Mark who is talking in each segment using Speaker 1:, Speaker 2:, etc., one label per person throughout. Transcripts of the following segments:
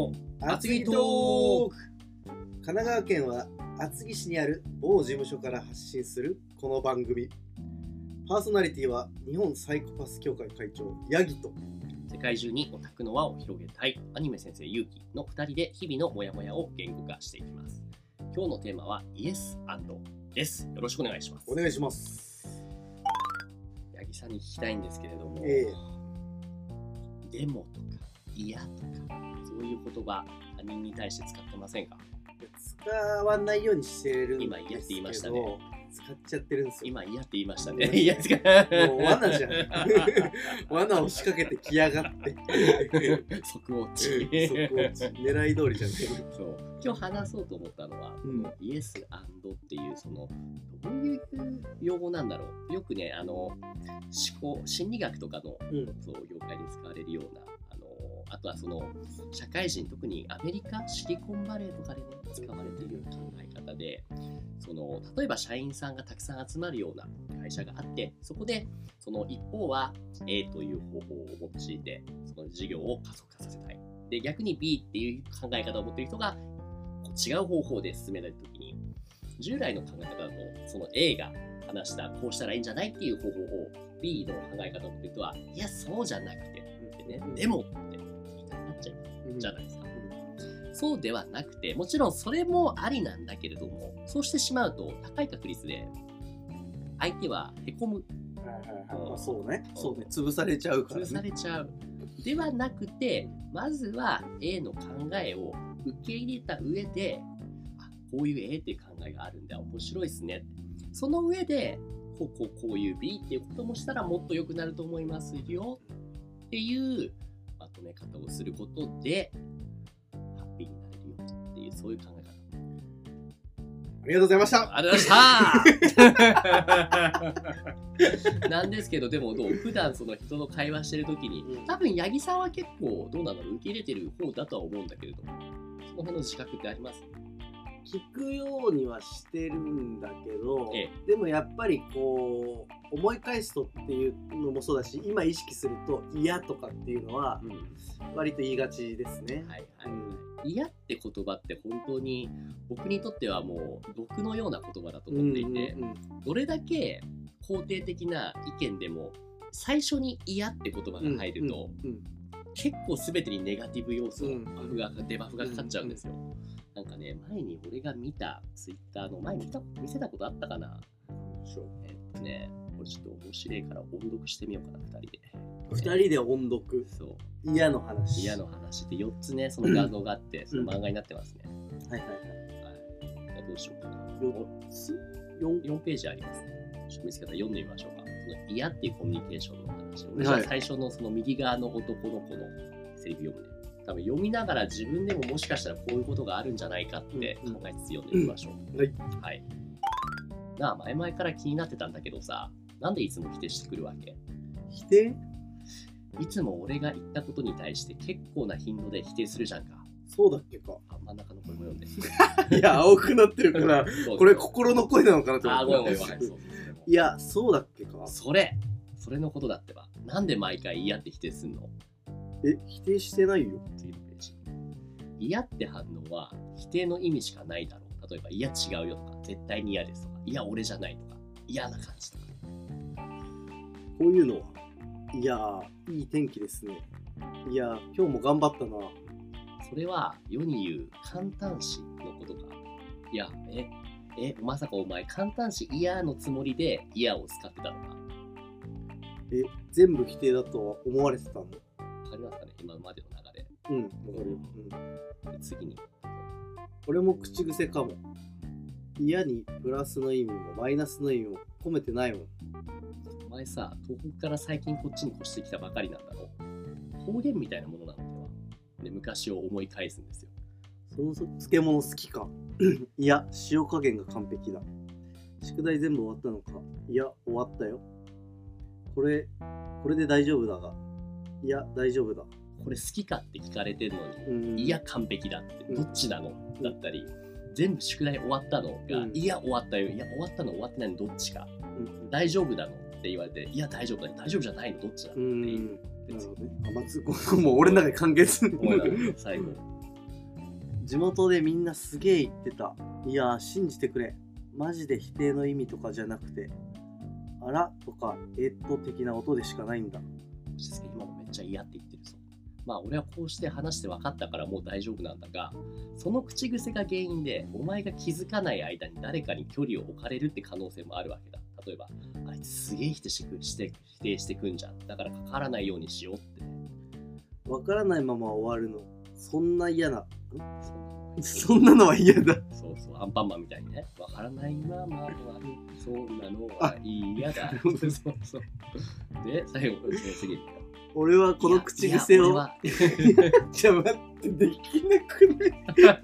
Speaker 1: の
Speaker 2: 厚木トーク。神奈川県は厚木市にある某事務所から発信するこの番組。パーソナリティは日本サイコパス協会会長ヤギと。
Speaker 1: 世界中にオタクの輪を広げたい。アニメ先生ゆうきの2人で日々のモヤモヤを言語化していきます。今日のテーマはイエスです。よろしくお願いします。
Speaker 2: お願いします。
Speaker 1: 八木さんに聞きたいんですけれども、
Speaker 2: え
Speaker 1: デモとか嫌とか。そういう言葉他人に対して使ってませんか？
Speaker 2: 使わないようにしてるんです
Speaker 1: 今嫌って言いましたね。
Speaker 2: 使っちゃってるんですよ。
Speaker 1: 今嫌って言いましたね。
Speaker 2: うん。
Speaker 1: いや
Speaker 2: もう罠じゃん。罠を仕掛けてきやがって。
Speaker 1: 即落ち。
Speaker 2: そこ狙い通りじゃない。
Speaker 1: そう。今日話そうと思ったのは、
Speaker 2: うん。
Speaker 1: イエスっていうそのどういう用語なんだろう。よくねあの思考心理学とかの
Speaker 2: うん。
Speaker 1: そう業界で使われるようなとはその社会人特にアメリカシリコンバレーとかでね使われているような考え方でその例えば社員さんがたくさん集まるような会社があってそこでその一方は A という方法を用いてその事業を加速化させたい。で逆に B っていう考え方を持っている人がう違う方法で進められた時に従来の考え方だとその A が話したこうしたらいいんじゃないっていう方法を B の考え方を持っている人はいやそうじゃなくてでもって言いたくなっちゃうじゃないですか。そうではなくて、もちろんそれもありなんだけれども、そうしてしまうと高い確率で相手はへこむ、
Speaker 2: そうね。そうね。潰されちゃうから
Speaker 1: 潰さ
Speaker 2: ね
Speaker 1: れちゃう。ではなくて、まずは A の考えを受け入れた上で、あこういう A っていう考えがあるんだ、面白いですね。その上で、こうこうこういう B っていうこともしたらもっと良くなると思いますよ。っていうまとめ方をすることで、ハッピーになれるよっていう、そういう考え方。
Speaker 2: ありがとうございました。
Speaker 1: ありがとうございました。なんですけど、でもどう普段その人の会話してるときに
Speaker 2: うん、
Speaker 1: 多分八木さんは結構どうなんだろう、受け入れてる方だとは思うんだけれども、その辺の自覚ってあります？
Speaker 2: 聞くようにはしてるんだけど、
Speaker 1: え
Speaker 2: でもやっぱりこう思い返すとっていうのもそうだし今意識すると嫌とかっていうのは
Speaker 1: うん。
Speaker 2: 割と言いがちですね。
Speaker 1: はいはい。
Speaker 2: うん
Speaker 1: 嫌って言葉って本当に僕にとってはもう毒のような言葉だと思っていて、
Speaker 2: うんうん
Speaker 1: どれだけ肯定的な意見でも最初に嫌って言葉が入ると、
Speaker 2: うんうん
Speaker 1: 結構全てにネガティブ要素、
Speaker 2: うん
Speaker 1: バフがデバフがかかっちゃうんですよ。なんかね、前に俺が見たツイッターの前に見た見せたことあったかな？
Speaker 2: そう
Speaker 1: えっとね、これちょっと面白いから音読してみようかな、2人で。
Speaker 2: 二人で音読？
Speaker 1: そう、
Speaker 2: 嫌の話
Speaker 1: 嫌の話で4つね、その画像があって、その漫画になってますね。
Speaker 2: はいはいはい
Speaker 1: はい、じゃあどうしようかな。
Speaker 2: 4つ？4
Speaker 1: 4ページありますね。ちょっと見つけたら読んでみましょうか。その嫌っていうコミュニケーションの話を、
Speaker 2: は
Speaker 1: 最初のその右側の男の子のセリフ読むね。多分読みながら自分でももしかしたらこういうことがあるんじゃないかって考えつつ読んでみましょう。
Speaker 2: はい
Speaker 1: はい。なあ、前々から気になってたんだけどさ、なんでいつも否定してくるわけ？
Speaker 2: 否定？
Speaker 1: いつも俺が言ったことに対して結構な頻度で否定するじゃんか。
Speaker 2: そうだっけか
Speaker 1: あ、真ん中の声も読んで。
Speaker 2: いや青くなってるから これ心の声なのかなと
Speaker 1: あ、ごめんごめん
Speaker 2: 思って
Speaker 1: ごめん。
Speaker 2: いやそうだっけか
Speaker 1: それそれのことだってば。なんで毎回嫌って否定すんの？
Speaker 2: え否定してないよ
Speaker 1: 次のページ。嫌って反応は否定の意味しかないだろう。例えば、いや違うよとか、絶対に嫌ですとか、いや俺じゃないとか、嫌な感じとか。
Speaker 2: こういうのはいやーいい天気ですねいやー今日も頑張ったな
Speaker 1: それは世に言う簡単詞のことか。いや、え、え、まさかお前簡単詞嫌のつもりで嫌を使ってたのか。
Speaker 2: え全部否定だとは思われてたの？
Speaker 1: わかりますかね？今までの流れ。
Speaker 2: うんわかるよ、うん、
Speaker 1: で次に。
Speaker 2: これも口癖かも。嫌にプラスの意味もマイナスの意味も込めてないもん。
Speaker 1: お前さ、東北から最近こっちに越してきたばかりなんだろ？う。方言みたいなものなのでは。で、昔を思い返すんですよ。
Speaker 2: その漬物好きか。いや塩加減が完璧だ。宿題全部終わったのか。いや終わったよ。これこれで大丈夫だがいや大丈夫だ。
Speaker 1: これ好きかって聞かれてるのに、
Speaker 2: うん。
Speaker 1: いや完璧だって、
Speaker 2: うん。
Speaker 1: どっちなの？だったり、全部宿題終わったの？が、
Speaker 2: うん。
Speaker 1: いや終わったよ、いや終わったの？終わってないの？どっちか、
Speaker 2: うん。
Speaker 1: 大丈夫なの？って言われて、いや大丈夫だよ、大丈夫じゃないの？どっちなのって。
Speaker 2: うん。
Speaker 1: いう。
Speaker 2: なるほどね。あまつごもう俺の中で完結。
Speaker 1: 最後、
Speaker 2: 地元でみんなすげえ言ってた。いやー、信じてくれ。マジで否定の意味とかじゃなくて、あら？とか、えっと的な音でしかないんだ。
Speaker 1: っちゃ嫌って言ってるぞ。まあ俺はこうして話して分かったからもう大丈夫なんだが、その口癖が原因でお前が気づかない間に誰かに距離を置かれるって可能性もあるわけだ。例えば、あいつすげえ否定してくして否定してくんじゃん。だから関わらないようにしようってね。
Speaker 2: わからないまま終わるの。そんな嫌な。ん？
Speaker 1: そんな
Speaker 2: そんなのは嫌だ。
Speaker 1: そうそう、アンパンマンみたいにね、わからないまま終わる、そんなのは嫌だ。そうそうそう。で、最後、次。
Speaker 2: 俺はこの口癖を。じゃあ待って、できなく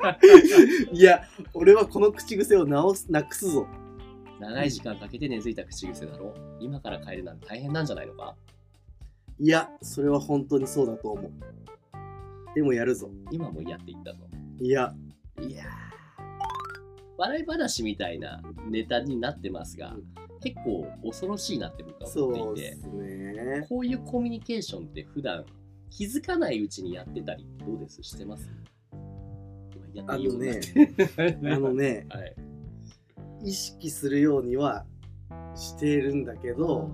Speaker 2: ない？いや、俺はこの口癖を直す、なくすぞ。
Speaker 1: 長い時間かけて根付いた口癖だろ？今から変えるなんて大変なんじゃないのか？
Speaker 2: いや、それは本当にそうだと思う。でもやるぞ。
Speaker 1: 今も嫌って言ったぞ。
Speaker 2: いや、
Speaker 1: いやー笑い話みたいなネタになってますが、結構恐ろしいなって僕は
Speaker 2: そ
Speaker 1: 思っていて
Speaker 2: ね。
Speaker 1: こういうコミュニケーションって普段気づかないうちにやってたり、どうです？してます？やっていいようになって
Speaker 2: あのね、
Speaker 1: はい。
Speaker 2: 意識するようにはしているんだけど、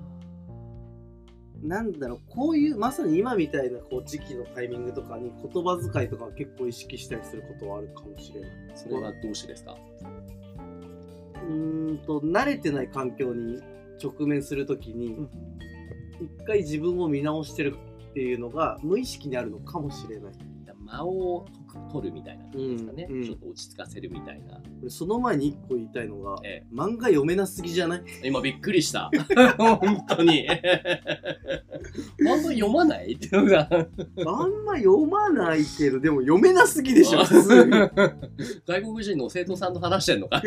Speaker 2: なんだろう、こういう、まさに今みたいなこう時期のタイミングとかに言葉遣いとかは結構意識したりすることはあるかもしれない。
Speaker 1: それはどうしてですか？
Speaker 2: うーんと、慣れてない環境に直面するときに、一回自分を見直してるっていうのが無意識にあるのかもしれない。
Speaker 1: 間を取るみたいな感じですかね、
Speaker 2: うんうん
Speaker 1: ちょっと落ち着かせるみたいな。
Speaker 2: 俺その前に一個言いたいのが、
Speaker 1: え
Speaker 2: 漫画読めなすぎじゃない？
Speaker 1: 今びっくりした。本当に。漫画読まない？っていうのが。
Speaker 2: あんま読まないけど、でも読めなすぎでしょ、普通に。
Speaker 1: 外国人の生徒さんと話してんのか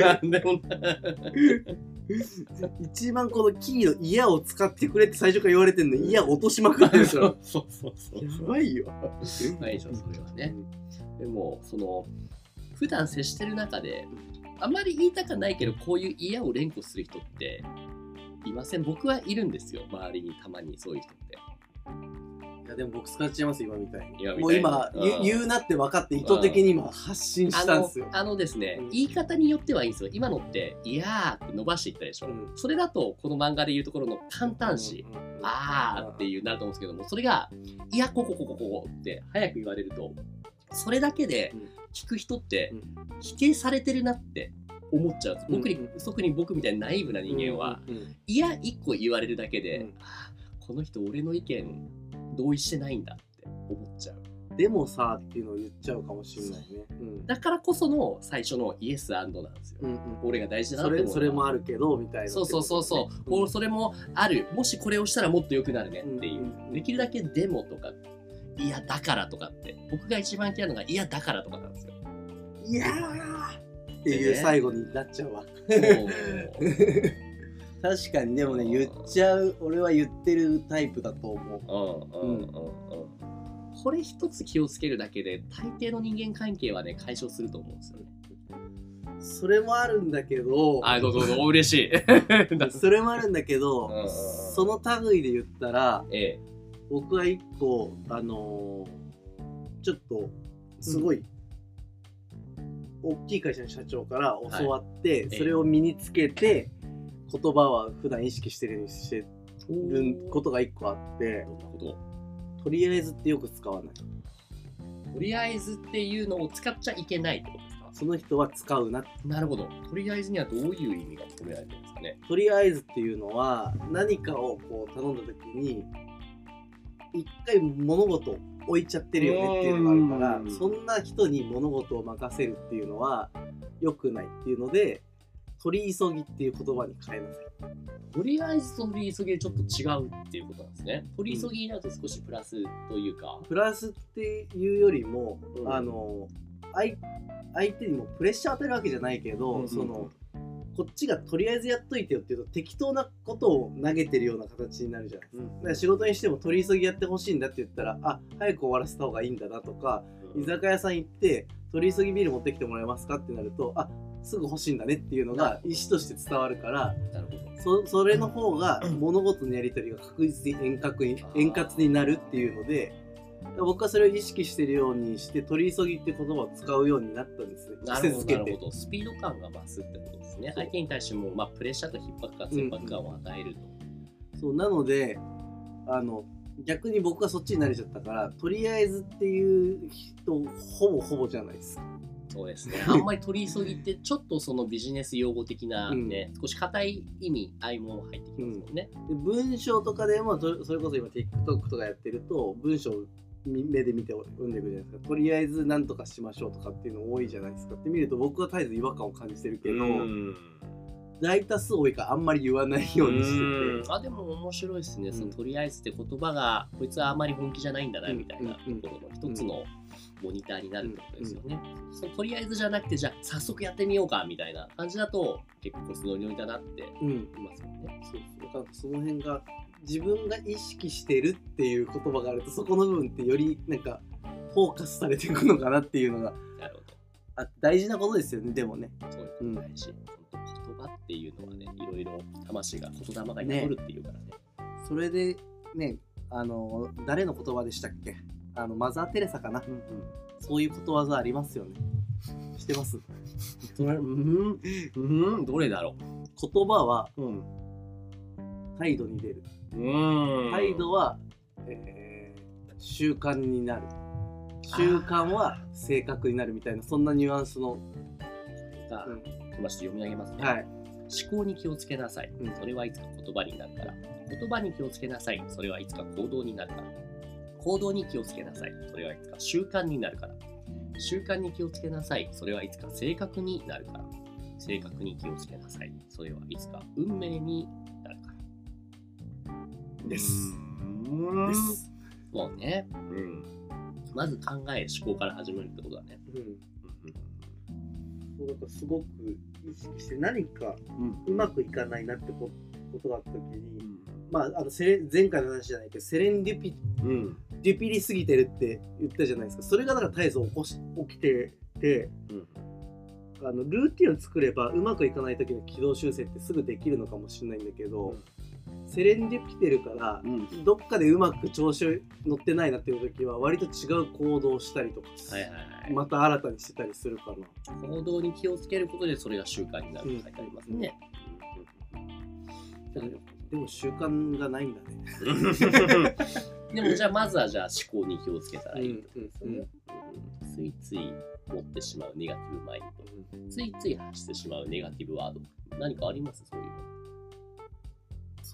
Speaker 2: 一番このキーのイヤを使ってくれって最初から言われてんのに、イヤ落としまくってるから。
Speaker 1: そうそうそうそう。
Speaker 2: やばいよ。
Speaker 1: ないでしょ、それはね。でも、その、普段接してる中で、あまり言いたかないけど、こういう嫌を連呼する人っていません。僕はいるんですよ、周りにたまにそういう人って。
Speaker 2: いやでも僕使っちゃいます今みたいに。
Speaker 1: 今みたいに。
Speaker 2: もう今
Speaker 1: うん。
Speaker 2: 言う言うなって分かって意図的に今発信したんですよ。
Speaker 1: あのですね、
Speaker 2: うん。
Speaker 1: 言い方によってはいいんですよ。今のって、いやーって伸ばしていったでしょ。
Speaker 2: うん。
Speaker 1: それだと、この漫画でいうところの簡単詞、あーっていうなると思うんですけども、それが、いや、ここここここって早く言われると、それだけで
Speaker 2: うん。
Speaker 1: 聞く人って
Speaker 2: うん
Speaker 1: 否定されてるなって思っちゃうんです。僕に
Speaker 2: うん、
Speaker 1: 特に僕みたいなナイーブな人間は、いや、一個言われるだけで、この人俺の意見同意してないんだって思っちゃう。
Speaker 2: でもさっていうのを言っちゃうかもしれないね。うん。
Speaker 1: だからこその最初のイエスなんですよ。
Speaker 2: うんうん
Speaker 1: 俺が大事だな
Speaker 2: そ
Speaker 1: って
Speaker 2: それもあるけどみたいな。
Speaker 1: そうそうそうそう、こうそれもある。もしこれをしたらもっと良くなるねっていう、
Speaker 2: うんうんうん。
Speaker 1: できるだけデモとかいやだからとかって僕が一番嫌いなのがいやだからとかなんですよ。
Speaker 2: いやーっていう最後になっちゃうわ。確かにでもね言っちゃう俺は言ってるタイプだと思う。
Speaker 1: うんうんうんうん。これ一つ気をつけるだけで大抵の人間関係はね解消すると思うんですよね。
Speaker 2: それもあるんだけど
Speaker 1: あどうぞどうぞお嬉しい。
Speaker 2: それもあるんだけど
Speaker 1: うん。
Speaker 2: その類で言ったら
Speaker 1: ええ。
Speaker 2: 僕は一個あのーちょっとすごい、大きい会社の社長から教わって、
Speaker 1: い
Speaker 2: それを身につけて言葉は普段意識してるようにしてることが一個あって
Speaker 1: と
Speaker 2: とりあえずってよく使わない。
Speaker 1: とりあえずっていうのを使っちゃいけないってことですか？
Speaker 2: その人は使うな。
Speaker 1: なるほど。とりあえずにはどういう意味が込められてるんですかね？
Speaker 2: とりあえずっていうのは何かをこう頼んだ時に一回物事を置いちゃってるよねっていうのがあるか
Speaker 1: うん
Speaker 2: らそんな人に物事を任せるっていうのは良くないっていうので取り急ぎっていう言葉に変えなさい
Speaker 1: とりあえずと取り急ぎでちょっと違うっていうことなんですね。取り急ぎになると少しプラスというか。
Speaker 2: プラスっていうよりも、
Speaker 1: うん
Speaker 2: あの相相手にもプレッシャー与えるわけじゃないけど、
Speaker 1: うん
Speaker 2: そのこっちがとりあえずやっといてよっていうと適当なことを投げてるような形になるじゃないですか。だから仕事にしても取り急ぎやってほしいんだって言ったらあ早く終わらせた方がいいんだなとか居酒屋さん行って取り急ぎビール持ってきてもらえますかってなるとあすぐ欲しいんだねっていうのが意思として伝わるから
Speaker 1: なるほど。
Speaker 2: そそれの方が物事のやり取りが確実に円滑に円滑になるっていうので僕はそれを意識してるようにして取り急ぎって言葉を使うようになったんですね
Speaker 1: なるほど。スピード感が増すってことですね。相手に対しても、まあ、プレッシャーと逼迫感、切迫感を与えると。
Speaker 2: そうなのであの逆に僕はそっちに慣れちゃったからとりあえずっていう人ほぼほぼじゃないですか
Speaker 1: そうですね。あんまり取り急ぎって、ちょっとそのビジネス用語的なね、少し硬い意味、合いも入ってきますもんね。
Speaker 2: で文章とかでもとそれこそ今 TikTok とかやってると文章目で見て読んでいくじゃないですか。とりあえず何とかしましょうとかっていうの多いじゃないですか。って見ると僕は絶えず違和感を感じてるけど、
Speaker 1: うん。
Speaker 2: 大多数多いからあんまり言わないようにしてて。
Speaker 1: あでも面白いですね、
Speaker 2: うん。
Speaker 1: そのとりあえずって言葉がこいつはあまり本気じゃないんだな
Speaker 2: うん。
Speaker 1: みたいなと
Speaker 2: うん。
Speaker 1: ころの一つのモニターになるってことですよね、そのとりあえずじゃなくてじゃあ早速やってみようかみたいな感じだと結構素乗りだなって
Speaker 2: うん。
Speaker 1: 言いますよね。
Speaker 2: そう。そうなんかその辺が自分が意識してるっていう言葉があるとそこの部分ってよりなんかフォーカスされていくのかなっていうのが
Speaker 1: なるほ
Speaker 2: あ大事なことですよねでもね。
Speaker 1: どそういうこと大事、言葉っていうのはねいろいろ魂が言霊が宿るっていうからね。
Speaker 2: それでねあの誰の言葉でしたっけ？あのマザー・テレサかな？そういうことわざありますよね。してます？
Speaker 1: うんうんうんどれだろ
Speaker 2: 言葉は
Speaker 1: ううん。
Speaker 2: 態度に出る。
Speaker 1: うん
Speaker 2: 態度は、えー習慣になる習慣は性格になるみたいなそんなニュアンスの、
Speaker 1: が読み上げますね、
Speaker 2: はい
Speaker 1: 思考に気をつけなさい
Speaker 2: うん。
Speaker 1: それはいつか言葉になるから。言葉に気をつけなさい。それはいつか行動になるから。行動に気をつけなさい。それはいつか習慣になるから。習慣に気をつけなさい。それはいつか性格になるから。性格に気をつけなさい。それはいつか運命に。
Speaker 2: です
Speaker 1: うん
Speaker 2: です、
Speaker 1: もうね。うん。まず考え、思考から始めるってことだね。
Speaker 2: うん、そうだからすごく意識して何か
Speaker 1: うん。
Speaker 2: うまくいかないなってこことがあった時に、
Speaker 1: うん。
Speaker 2: まあ、あのセレ前回の話じゃないけどセレンデュピ
Speaker 1: うん。
Speaker 2: デュピリすぎてるって言ったじゃないですかそれがだから絶えず起こし起きてて
Speaker 1: うん。
Speaker 2: あのルーティンを作ればうまくいかない時の軌道修正ってすぐできるのかもしれないんだけど、セレンデュピてるから
Speaker 1: うん。
Speaker 2: どっかでうまく調子乗ってないなっていう時は割と違う行動をしたりとか、
Speaker 1: はいはいはい。
Speaker 2: また新たにしてたりするかな。
Speaker 1: 行動に気をつけることでそれが習慣になると書いてありますね。
Speaker 2: でもでも習慣がないんだね。
Speaker 1: でもじゃあまずはじゃあ思考に気をつけたらいいってことですよね。
Speaker 2: うん
Speaker 1: うんついつい持ってしまうネガティブマインド、ついつい発してしまうネガティブワード、何かあります？そういう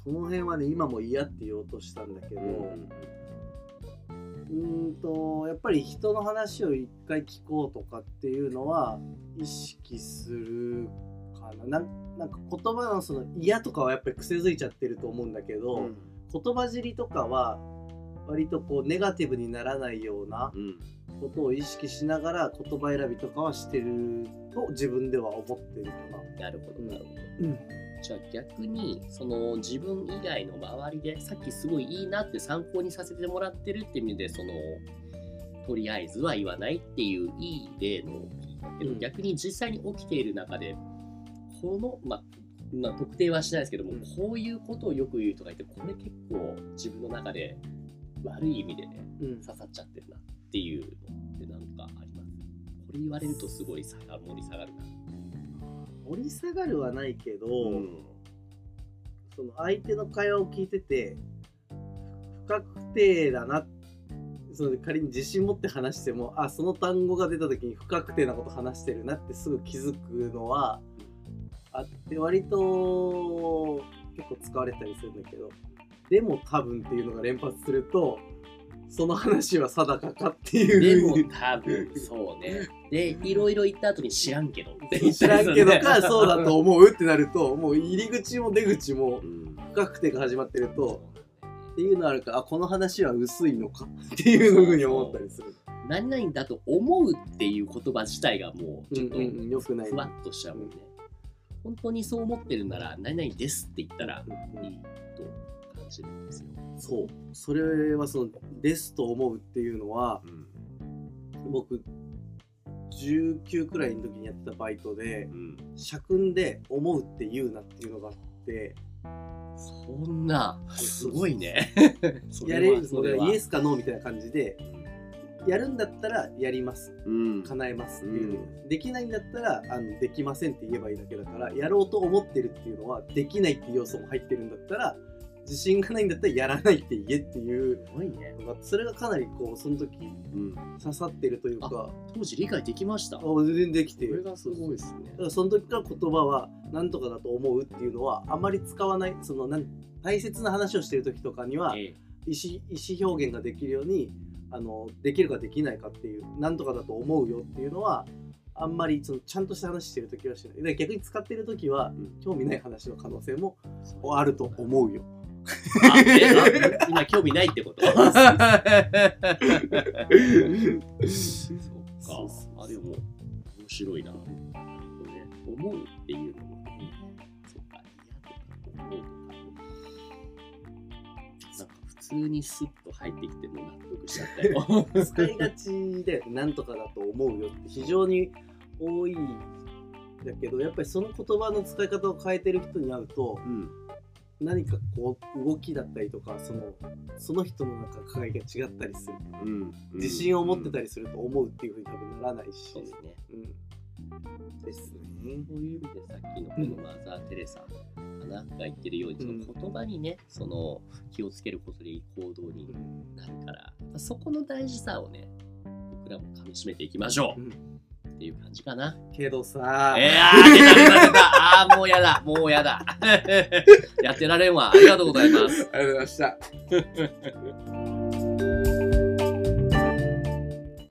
Speaker 2: その辺はね今も嫌って言おうとしたんだけど、
Speaker 1: の。
Speaker 2: うーんとやっぱり人の話を一回聞こうとかっていうのは意識するかなななんか言葉のその嫌とかはやっぱり癖づいちゃってると思うんだけど、
Speaker 1: うん
Speaker 2: 言葉尻とかは割とこうネガティブにならないような
Speaker 1: うん
Speaker 2: ことを意識しながら言葉選びとかはしてると自分では思ってるかな。
Speaker 1: なるほどなるほど。
Speaker 2: うん
Speaker 1: じゃあ逆にその自分以外の周りでさっきすごいいいなって参考にさせてもらってるって意味でそのとりあえずは言わないっていういい例の逆に実際に起きている中でこのまあまあ、特定はしないですけども、
Speaker 2: うん。
Speaker 1: こういうことをよく言う人がいてこれ結構自分の中で悪い意味でね
Speaker 2: うん。
Speaker 1: 刺さっちゃってるなっていうのって何かあります？これ言われるとすごい盛り下がるな。
Speaker 2: 盛り下がるはないけど、
Speaker 1: うん。
Speaker 2: その相手の会話を聞いてて不確定だなその仮に自信持って話してもあその単語が出た時に不確定なこと話してるなってすぐ気づくのはあって割と結構使われたりするんだけどでも多分っていうのが連発するとその話は定かかって
Speaker 1: でも
Speaker 2: いうふうに
Speaker 1: 多分そうね。で、いろいろ言った後に知らんけど
Speaker 2: 知らんけどか そうだと
Speaker 1: う。
Speaker 2: 思うってなるともう入り口も出口も
Speaker 1: うん
Speaker 2: 不確定が始まってるとっていうのあるからあこの話は薄いのかっていうふうに思ったりする。
Speaker 1: 何々だと思うっていう言葉自体がもうちょっとふわっとしちゃうもんね。本当にそう思ってるなら何々ですって言ったら
Speaker 2: うん
Speaker 1: いいと感じるんですよ。
Speaker 2: そう。それはそのですと思うっていうのは
Speaker 1: うん。
Speaker 2: 僕19くらいの時にやってたバイトで
Speaker 1: うん、
Speaker 2: 社訓で思うって言うなっていうのがあって
Speaker 1: そんなすごいね。そ
Speaker 2: やれ
Speaker 1: はそれは
Speaker 2: イエスかノーみたいな感じでやるんだったらやります。
Speaker 1: うん。
Speaker 2: 叶えますっていう、できないんだったらあのできませんって言えばいいだけだからやろうと思ってるっていうのはできないっていう要素も入ってるんだったら自信がないんだったらやらないって言えっていう
Speaker 1: すごいね。
Speaker 2: それがかなりこうその時
Speaker 1: うん。
Speaker 2: 刺さってるというか
Speaker 1: 当時理解できました。
Speaker 2: 全然できて
Speaker 1: れがすごいですね
Speaker 2: だ。からその時から言葉は何とかだと思うっていうのはあまり使わないそのなん大切な話をしてる時とかには
Speaker 1: え
Speaker 2: 意思意思表現ができるようにあのできるかできないかっていう何とかだと思うよっていうのはあんまりそのちゃんとした話してる時はしないで逆に使ってる時は
Speaker 1: うん
Speaker 2: 興味ない話の可能性もあると思うよ。
Speaker 1: あえあ今興味ないってこと？
Speaker 2: そうそう。
Speaker 1: あ、でも、面白いな。これ、思うっていうのもね、そっか、嫌とか思うとか。なんか普通にスッと入ってきても納得しちゃったよ。
Speaker 2: 使いがちで何とかだと思うよって非常に多いだけどやっぱりその言葉の使い方を変えてる人に会うと
Speaker 1: うん。
Speaker 2: 何かこう動きだったりとかそのその人のなんか輝きが違ったりする
Speaker 1: うん。
Speaker 2: 自信を持ってた
Speaker 1: り。
Speaker 2: りすると思うっていうふうに多分ならないし
Speaker 1: そうですね。
Speaker 2: うん、ですね
Speaker 1: そういう意味でさっきのこのマザー・テレサかなが言ってるように、その言葉にね、その気をつけることでいい行動になるから、そこの大事さをね、僕らもかみしめていきましょう、
Speaker 2: うん
Speaker 1: っていう感じかな。
Speaker 2: けどさ
Speaker 1: えー、あー、出た出た出た。あー、もうやだ、もうやだ。やってられんわ。ありがとうございます。
Speaker 2: ありがとうございました